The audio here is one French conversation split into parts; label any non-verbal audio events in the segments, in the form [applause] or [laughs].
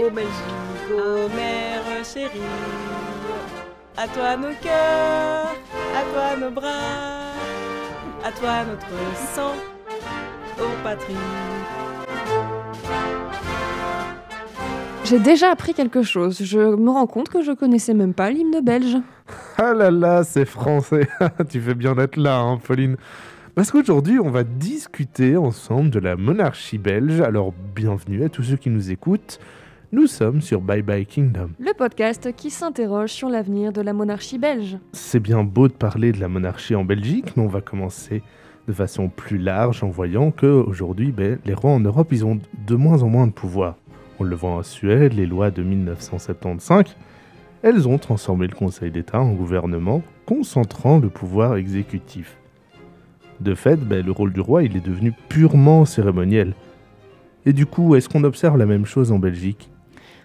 Ô Belgique, ô mère chérie, à toi nos cœurs, à toi nos bras, à toi notre sang, ô patrie. J'ai déjà appris quelque chose. Je me rends compte que je connaissais même pas l'hymne belge. Ah là là, c'est français. [laughs] tu fais bien d'être là, hein, Pauline. Parce qu'aujourd'hui, on va discuter ensemble de la monarchie belge. Alors, bienvenue à tous ceux qui nous écoutent. Nous sommes sur Bye Bye Kingdom. Le podcast qui s'interroge sur l'avenir de la monarchie belge. C'est bien beau de parler de la monarchie en Belgique, mais on va commencer de façon plus large en voyant qu'aujourd'hui, ben, les rois en Europe, ils ont de moins en moins de pouvoir. On le voit en Suède, les lois de 1975, elles ont transformé le Conseil d'État en gouvernement, concentrant le pouvoir exécutif. De fait, ben, le rôle du roi, il est devenu purement cérémoniel. Et du coup, est-ce qu'on observe la même chose en Belgique?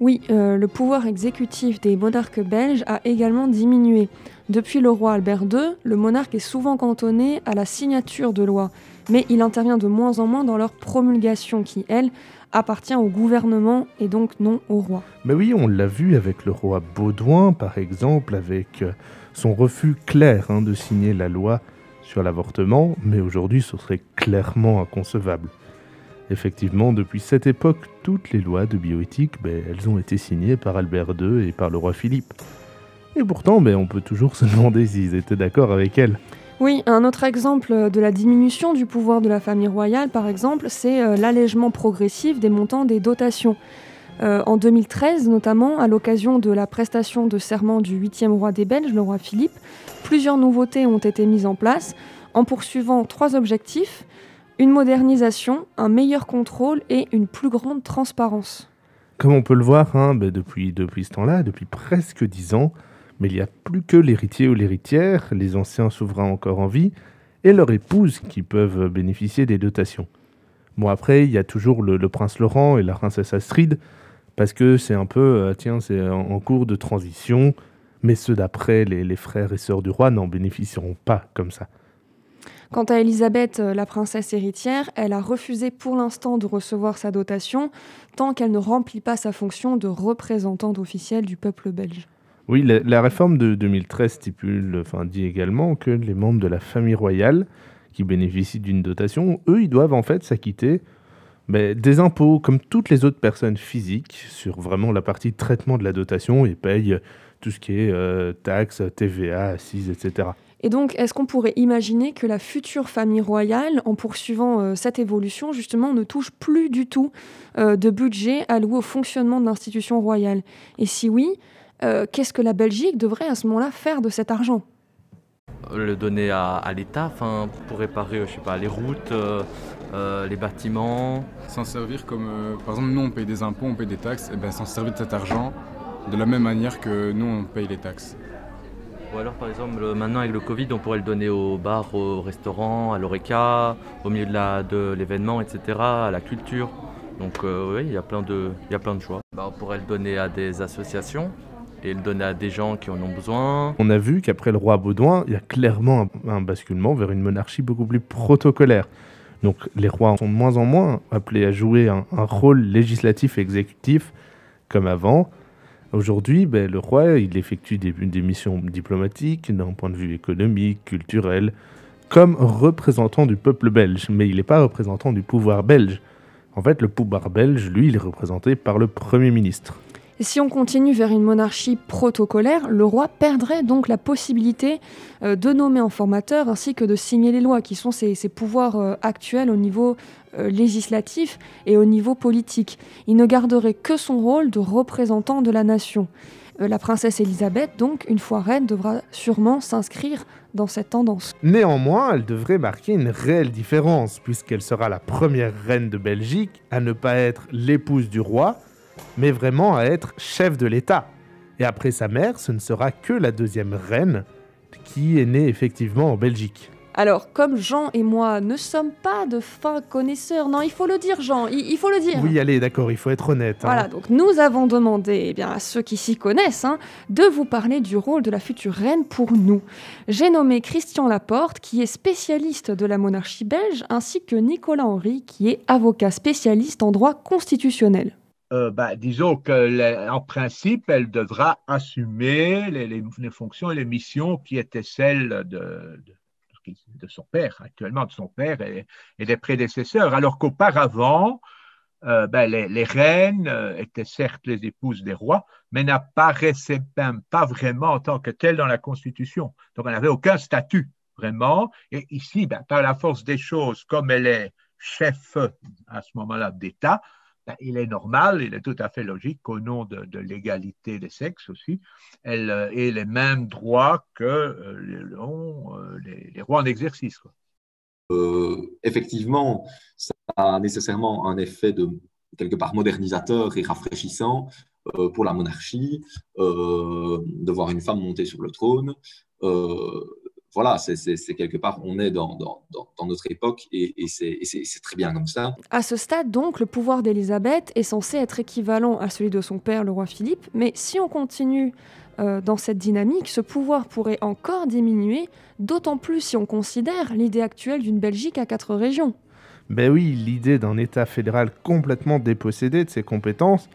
Oui, euh, le pouvoir exécutif des monarques belges a également diminué. Depuis le roi Albert II, le monarque est souvent cantonné à la signature de lois, mais il intervient de moins en moins dans leur promulgation qui, elle, appartient au gouvernement et donc non au roi. Mais oui, on l'a vu avec le roi Baudouin, par exemple, avec euh, son refus clair hein, de signer la loi sur l'avortement, mais aujourd'hui ce serait clairement inconcevable. Effectivement, depuis cette époque, toutes les lois de bioéthique, ben, elles ont été signées par Albert II et par le roi Philippe. Et pourtant, ben, on peut toujours se [laughs] demander s'ils étaient d'accord avec elles. Oui, un autre exemple de la diminution du pouvoir de la famille royale, par exemple, c'est euh, l'allègement progressif des montants des dotations. Euh, en 2013, notamment, à l'occasion de la prestation de serment du huitième roi des Belges, le roi Philippe, plusieurs nouveautés ont été mises en place en poursuivant trois objectifs une modernisation, un meilleur contrôle et une plus grande transparence. Comme on peut le voir, hein, ben, depuis, depuis ce temps-là, depuis presque dix ans, mais il n'y a plus que l'héritier ou l'héritière, les anciens souverains encore en vie, et leur épouse qui peuvent bénéficier des dotations. Bon, après, il y a toujours le, prince Laurent et la princesse Astrid, parce que c'est un peu, euh, tiens, c'est en, cours de transition, mais ceux d'après, les, les frères et sœurs du roi, n'en bénéficieront pas comme ça. Quant à Elisabeth, euh, la princesse héritière, elle a refusé pour l'instant de recevoir sa dotation tant qu'elle ne remplit pas sa fonction de représentante officielle du peuple belge. Oui, la, réforme de 2013 stipule, enfin dit également que les membres de la famille royale qui bénéficient d'une dotation, eux, ils doivent en fait s'acquitter mais des impôts comme toutes les autres personnes physiques sur vraiment la partie traitement de la dotation et payent tout ce qui est euh, taxes, TVA, assises, etc. Et donc, est-ce qu'on pourrait imaginer que la future famille royale, en poursuivant euh, cette évolution, justement, ne touche plus du tout euh, de budget alloué au fonctionnement de l'institution royale? Et si oui, euh, qu'est-ce que la Belgique devrait à ce moment-là faire de cet argent? Le donner à, l'État, pour réparer, je sais pas, les routes, les bâtiments. S'en servir comme, par exemple, nous on paye des impôts, on paye des taxes, et bien s'en servir de cet argent de la même manière que nous on paye les taxes. Ou alors par exemple maintenant avec le Covid on pourrait le donner aux bars, aux restaurants, à l'ORECA, au milieu de l'événement, etc., à la culture. Donc euh, oui, il y, a plein de, il y a plein de choix. Bah, on pourrait le donner à des associations et le donner à des gens qui en ont besoin. On a vu qu'après le roi Baudouin, il y a clairement un, basculement vers une monarchie beaucoup plus protocolaire. Donc les rois sont de moins en moins appelés à jouer un, un rôle législatif et exécutif comme avant. Aujourd'hui, ben, le roi, il effectue des, missions diplomatiques d'un point de vue économique, culturel, comme représentant du peuple belge, mais il n'est pas représentant du pouvoir belge. En fait, le pouvoir belge, lui, il est représenté par le Premier ministre. Si on continue vers une monarchie protocolaire, le roi perdrait donc la possibilité euh, de nommer un formateur ainsi que de signer les lois, qui sont ses, pouvoirs euh, actuels au niveau euh, législatif et au niveau politique. Il ne garderait que son rôle de représentant de la nation. la princesse Elisabeth, donc, une fois reine, devra sûrement s'inscrire dans cette tendance. Néanmoins, elle devrait marquer une réelle différence, puisqu'elle sera la première reine de Belgique à ne pas être l'épouse du roi, mais vraiment à être chef de l'État. Et après sa mère, ce ne sera que la deuxième reine qui est née effectivement en Belgique. Alors, comme Jean et moi ne sommes pas de fins connaisseurs, non, il faut le dire, Jean, il, faut le dire. Oui, allez, d'accord, il faut être honnête. Hein. Voilà, donc nous avons demandé eh bien, à ceux qui s'y connaissent hein, de vous parler du rôle de la future reine pour nous. J'ai nommé Christian Laporte, qui est spécialiste de la monarchie belge, ainsi que Nicolas Henry, qui est avocat spécialiste en droit constitutionnel. Euh, bah, disons qu'en principe, elle devra assumer les, fonctions et les missions qui étaient celles de, son père, actuellement de son père et, des prédécesseurs, alors qu'auparavant, euh, ben, les, reines euh, étaient certes les épouses des rois, mais n'apparaissaient même pas vraiment en tant que telles dans la Constitution. Donc, elle n'avait aucun statut, vraiment. Et ici, ben, par la force des choses, comme elle est chef à ce moment-là d'État, ben, il est normal, il est tout à fait logique qu'au nom de, l'égalité des sexes aussi, elle euh, ait les mêmes droits que euh, les, les, rois en exercice. Euh, effectivement, ça a nécessairement un effet de quelque part modernisateur et rafraîchissant pour la monarchie, de voir une femme monter sur le trône voilà, c'est quelque part, on est dans, notre époque et, c'est très bien comme ça. À ce stade, donc, le pouvoir d'Élisabeth est censé être équivalent à celui de son père, le roi Philippe, mais si on continue euh, dans cette dynamique, ce pouvoir pourrait encore diminuer, d'autant plus si on considère l'idée actuelle d'une Belgique à quatre régions. Ben oui, l'idée d'un État fédéral complètement dépossédé de ses compétences,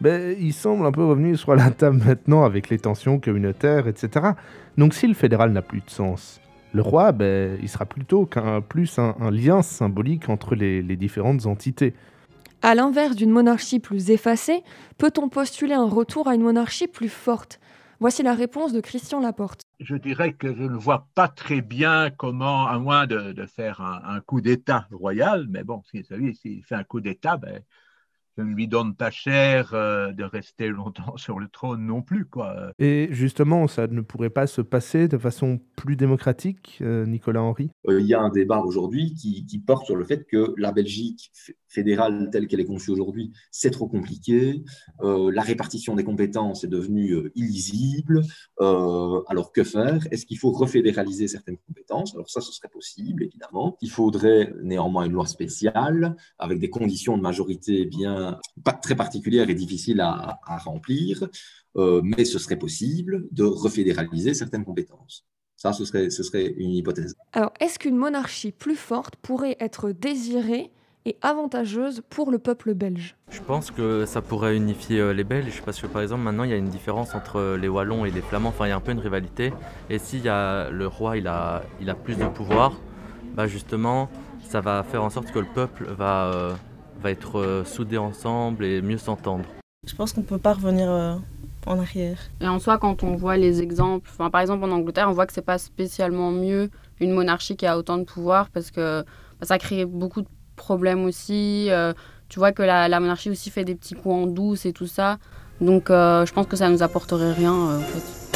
ben, il semble un peu revenu sur la table maintenant avec les tensions communautaires, etc. Donc si le fédéral n'a plus de sens, le roi, ben, il sera plutôt qu'un plus un, lien symbolique entre les, les différentes entités. À l'inverse d'une monarchie plus effacée, peut-on postuler un retour à une monarchie plus forte? Voici la réponse de Christian Laporte. Je dirais que je ne vois pas très bien comment, à moins de, de faire un, un coup d'État royal, mais bon, s'il si, fait un coup d'État, ben, je ne lui donne pas cher euh, de rester longtemps [laughs] sur le trône non plus. Quoi. Et justement, ça ne pourrait pas se passer de façon plus démocratique, euh, Nicolas Henry? Euh, Il y a un débat aujourd'hui qui, porte sur le fait que la Belgique fédérale telle qu'elle est conçue aujourd'hui, c'est trop compliqué, la répartition des compétences est devenue illisible, alors que faire? Est-ce qu'il faut refédéraliser certaines compétences? Alors ça, ce serait possible, évidemment. Il faudrait néanmoins une loi spéciale avec des conditions de majorité bien pas très particulière et difficile à, remplir, euh, mais ce serait possible de refédéraliser certaines compétences. Ça, ce serait, ce serait une hypothèse. Alors, est-ce qu'une monarchie plus forte pourrait être désirée et avantageuse pour le peuple belge? Je pense que ça pourrait unifier euh, les Belges parce que par exemple maintenant il y a une différence entre les Wallons et les Flamands, enfin il y a un peu une rivalité et si y a, le roi il a, il a plus de pouvoir, bah justement ça va faire en sorte que le peuple va, euh, va être euh, soudés ensemble et mieux s'entendre. Je pense qu'on ne peut pas revenir euh, en arrière. Et en soi, quand on voit les exemples, enfin, par exemple en Angleterre, on voit que c'est pas spécialement mieux une monarchie qui a autant de pouvoir parce que bah, ça crée beaucoup de problèmes aussi. Euh, tu vois que la, la, monarchie aussi fait des petits coups en douce et tout ça. Donc je pense que ça nous apporterait rien en fait.